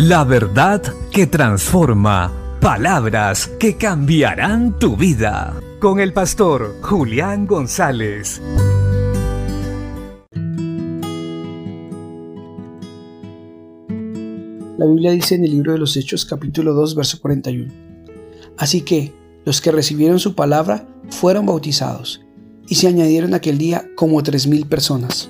La verdad que transforma. Palabras que cambiarán tu vida. Con el pastor Julián González. La Biblia dice en el libro de los Hechos capítulo 2 verso 41. Así que los que recibieron su palabra fueron bautizados y se añadieron aquel día como tres mil personas.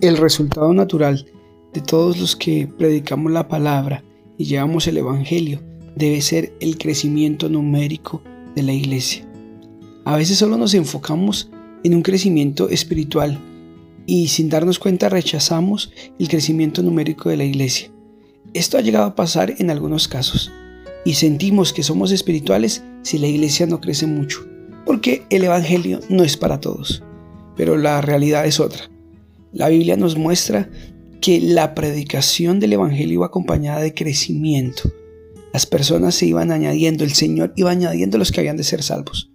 El resultado natural de todos los que predicamos la palabra y llevamos el Evangelio debe ser el crecimiento numérico de la iglesia. A veces solo nos enfocamos en un crecimiento espiritual y sin darnos cuenta rechazamos el crecimiento numérico de la iglesia. Esto ha llegado a pasar en algunos casos y sentimos que somos espirituales si la iglesia no crece mucho, porque el Evangelio no es para todos, pero la realidad es otra. La Biblia nos muestra que la predicación del Evangelio iba acompañada de crecimiento. Las personas se iban añadiendo, el Señor iba añadiendo los que habían de ser salvos.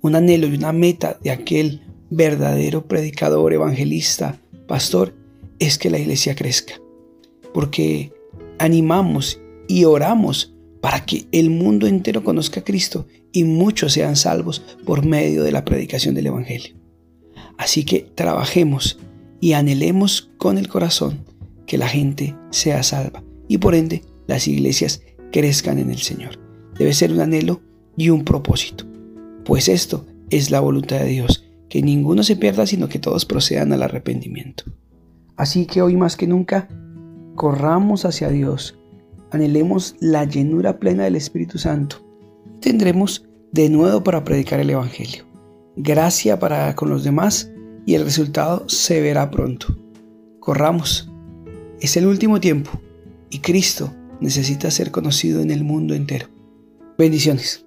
Un anhelo y una meta de aquel verdadero predicador, evangelista, pastor, es que la iglesia crezca. Porque animamos y oramos para que el mundo entero conozca a Cristo y muchos sean salvos por medio de la predicación del Evangelio. Así que trabajemos y anhelemos con el corazón que la gente sea salva y por ende las iglesias crezcan en el Señor. Debe ser un anhelo y un propósito, pues esto es la voluntad de Dios, que ninguno se pierda, sino que todos procedan al arrepentimiento. Así que hoy más que nunca, corramos hacia Dios, anhelemos la llenura plena del Espíritu Santo. Tendremos de nuevo para predicar el Evangelio, gracia para con los demás y el resultado se verá pronto. Corramos. Es el último tiempo y Cristo necesita ser conocido en el mundo entero. Bendiciones.